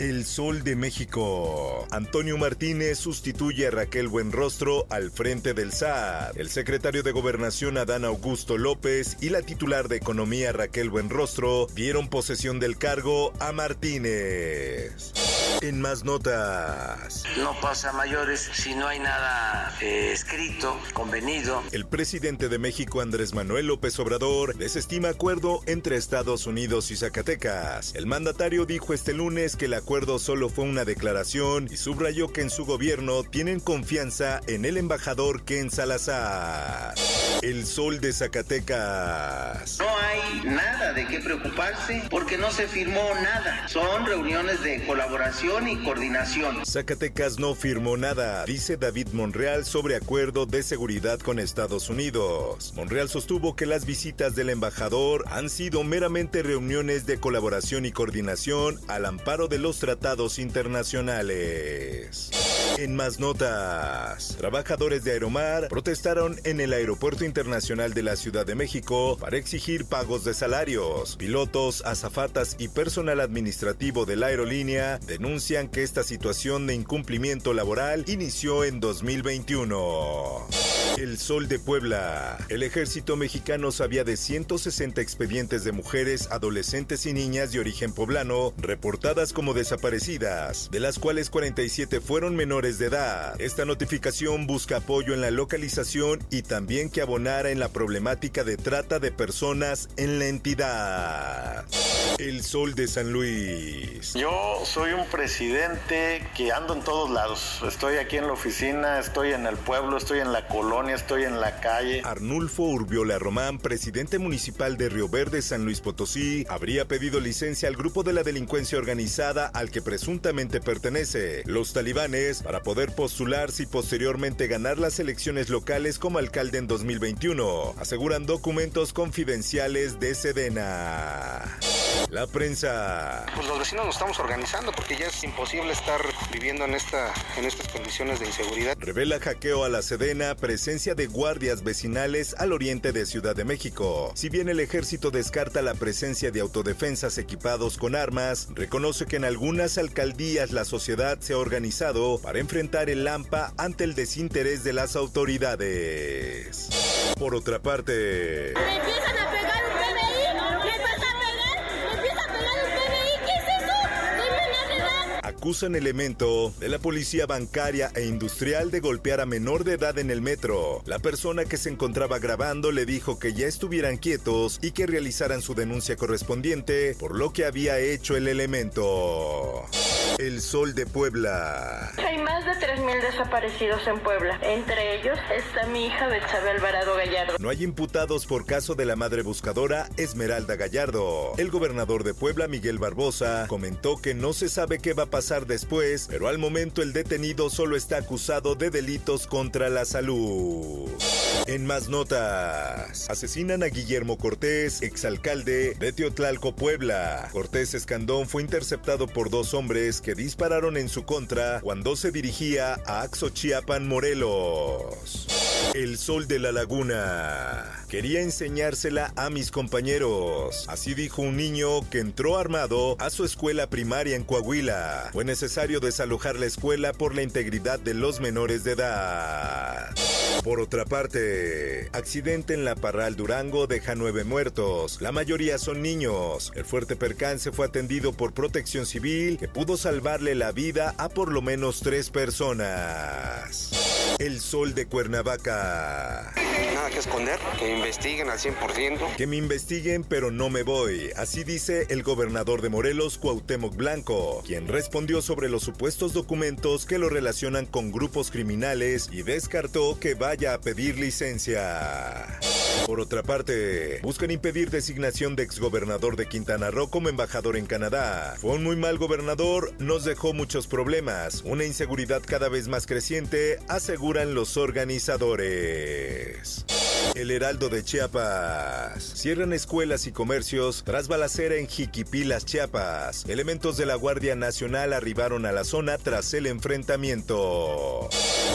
El Sol de México. Antonio Martínez sustituye a Raquel Buenrostro al frente del SAT. El secretario de Gobernación Adán Augusto López y la titular de Economía Raquel Buenrostro dieron posesión del cargo a Martínez. En más notas. No pasa mayores si no hay nada eh, escrito, convenido. El presidente de México, Andrés Manuel López Obrador, desestima acuerdo entre Estados Unidos y Zacatecas. El mandatario dijo este lunes que el acuerdo solo fue una declaración y subrayó que en su gobierno tienen confianza en el embajador Ken Salazar. El sol de Zacatecas. No hay nada de qué preocuparse porque no se firmó nada. Son reuniones de colaboración y coordinación. Zacatecas no firmó nada, dice David Monreal sobre acuerdo de seguridad con Estados Unidos. Monreal sostuvo que las visitas del embajador han sido meramente reuniones de colaboración y coordinación al amparo de los tratados internacionales. En más notas, trabajadores de Aeromar protestaron en el Aeropuerto Internacional de la Ciudad de México para exigir pagos de salarios. Pilotos, azafatas y personal administrativo de la aerolínea denuncian que esta situación de incumplimiento laboral inició en 2021. El Sol de Puebla. El ejército mexicano sabía de 160 expedientes de mujeres, adolescentes y niñas de origen poblano reportadas como desaparecidas, de las cuales 47 fueron menores de edad. Esta notificación busca apoyo en la localización y también que abonara en la problemática de trata de personas en la entidad. El Sol de San Luis. Yo soy un presidente que ando en todos lados. Estoy aquí en la oficina, estoy en el pueblo, estoy en la colonia, estoy en la calle. Arnulfo Urbiola Román, presidente municipal de Río Verde, San Luis Potosí, habría pedido licencia al grupo de la delincuencia organizada al que presuntamente pertenece, los talibanes, para poder postularse y posteriormente ganar las elecciones locales como alcalde en 2021, aseguran documentos confidenciales de Sedena. La prensa. Pues los vecinos nos estamos organizando porque ya es imposible estar viviendo en, esta, en estas condiciones de inseguridad. Revela hackeo a la Sedena, presencia de guardias vecinales al oriente de Ciudad de México. Si bien el ejército descarta la presencia de autodefensas equipados con armas, reconoce que en algunas alcaldías la sociedad se ha organizado para enfrentar el Lampa ante el desinterés de las autoridades. Por otra parte... acusan elemento de la policía bancaria e industrial de golpear a menor de edad en el metro. La persona que se encontraba grabando le dijo que ya estuvieran quietos y que realizaran su denuncia correspondiente por lo que había hecho el elemento. El Sol de Puebla. Hay más de 3.000 desaparecidos en Puebla. Entre ellos está mi hija Betsabe Alvarado Gallardo. No hay imputados por caso de la madre buscadora Esmeralda Gallardo. El gobernador de Puebla, Miguel Barbosa, comentó que no se sabe qué va a pasar después, pero al momento el detenido solo está acusado de delitos contra la salud. En más notas, asesinan a Guillermo Cortés, exalcalde de Teotlalco, Puebla. Cortés Escandón fue interceptado por dos hombres que dispararon en su contra cuando se dirigía a Axochiapan, Morelos. El sol de la laguna. Quería enseñársela a mis compañeros. Así dijo un niño que entró armado a su escuela primaria en Coahuila. Fue necesario desalojar la escuela por la integridad de los menores de edad. Por otra parte, accidente en la Parral Durango deja nueve muertos. La mayoría son niños. El fuerte percance fue atendido por protección civil que pudo salvarle la vida a por lo menos tres personas. El sol de Cuernavaca. Nada que esconder, que investiguen al 100%. Que me investiguen, pero no me voy. Así dice el gobernador de Morelos, Cuauhtémoc Blanco, quien respondió sobre los supuestos documentos que lo relacionan con grupos criminales y descartó que vaya a pedir licencia. Por otra parte, buscan impedir designación de exgobernador de Quintana Roo como embajador en Canadá. Fue un muy mal gobernador, nos dejó muchos problemas, una inseguridad cada vez más creciente, aseguran los organizadores. El Heraldo de Chiapas. Cierran escuelas y comercios tras balacera en Jiquipilas, Chiapas. Elementos de la Guardia Nacional arribaron a la zona tras el enfrentamiento.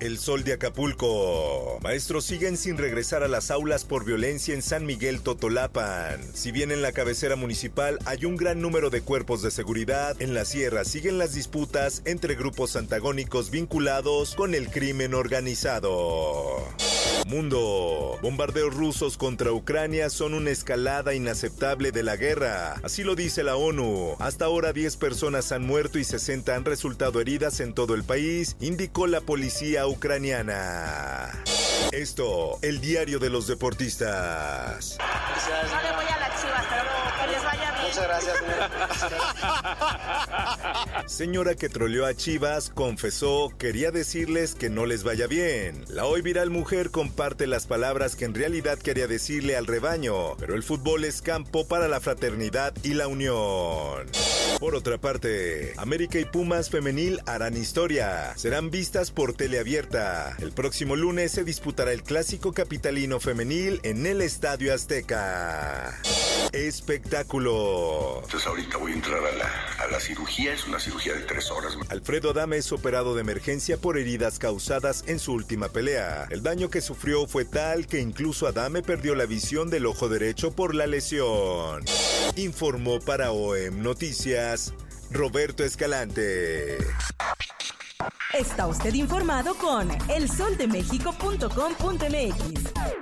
El Sol de Acapulco. Maestros siguen sin regresar a las aulas por violencia en San Miguel Totolapan. Si bien en la cabecera municipal hay un gran número de cuerpos de seguridad, en la sierra siguen las disputas entre grupos antagónicos vinculados con el crimen organizado. Mundo. Bombardeos rusos contra Ucrania son una escalada inaceptable de la guerra. Así lo dice la ONU. Hasta ahora 10 personas han muerto y 60 han resultado heridas en todo el país, indicó la policía ucraniana. Esto, el diario de los deportistas. No Gracias, Señora que troleó a Chivas confesó quería decirles que no les vaya bien. La hoy viral mujer comparte las palabras que en realidad quería decirle al rebaño, pero el fútbol es campo para la fraternidad y la unión. Por otra parte, América y Pumas femenil harán historia. Serán vistas por teleabierta. El próximo lunes se disputará el clásico capitalino femenil en el Estadio Azteca. Espectáculo. Entonces ahorita voy a entrar a la, a la cirugía, es una cirugía de tres horas. Alfredo Adame es operado de emergencia por heridas causadas en su última pelea. El daño que sufrió fue tal que incluso Adame perdió la visión del ojo derecho por la lesión. Informó para OEM Noticias Roberto Escalante. Está usted informado con elsoldemexico.com.mx.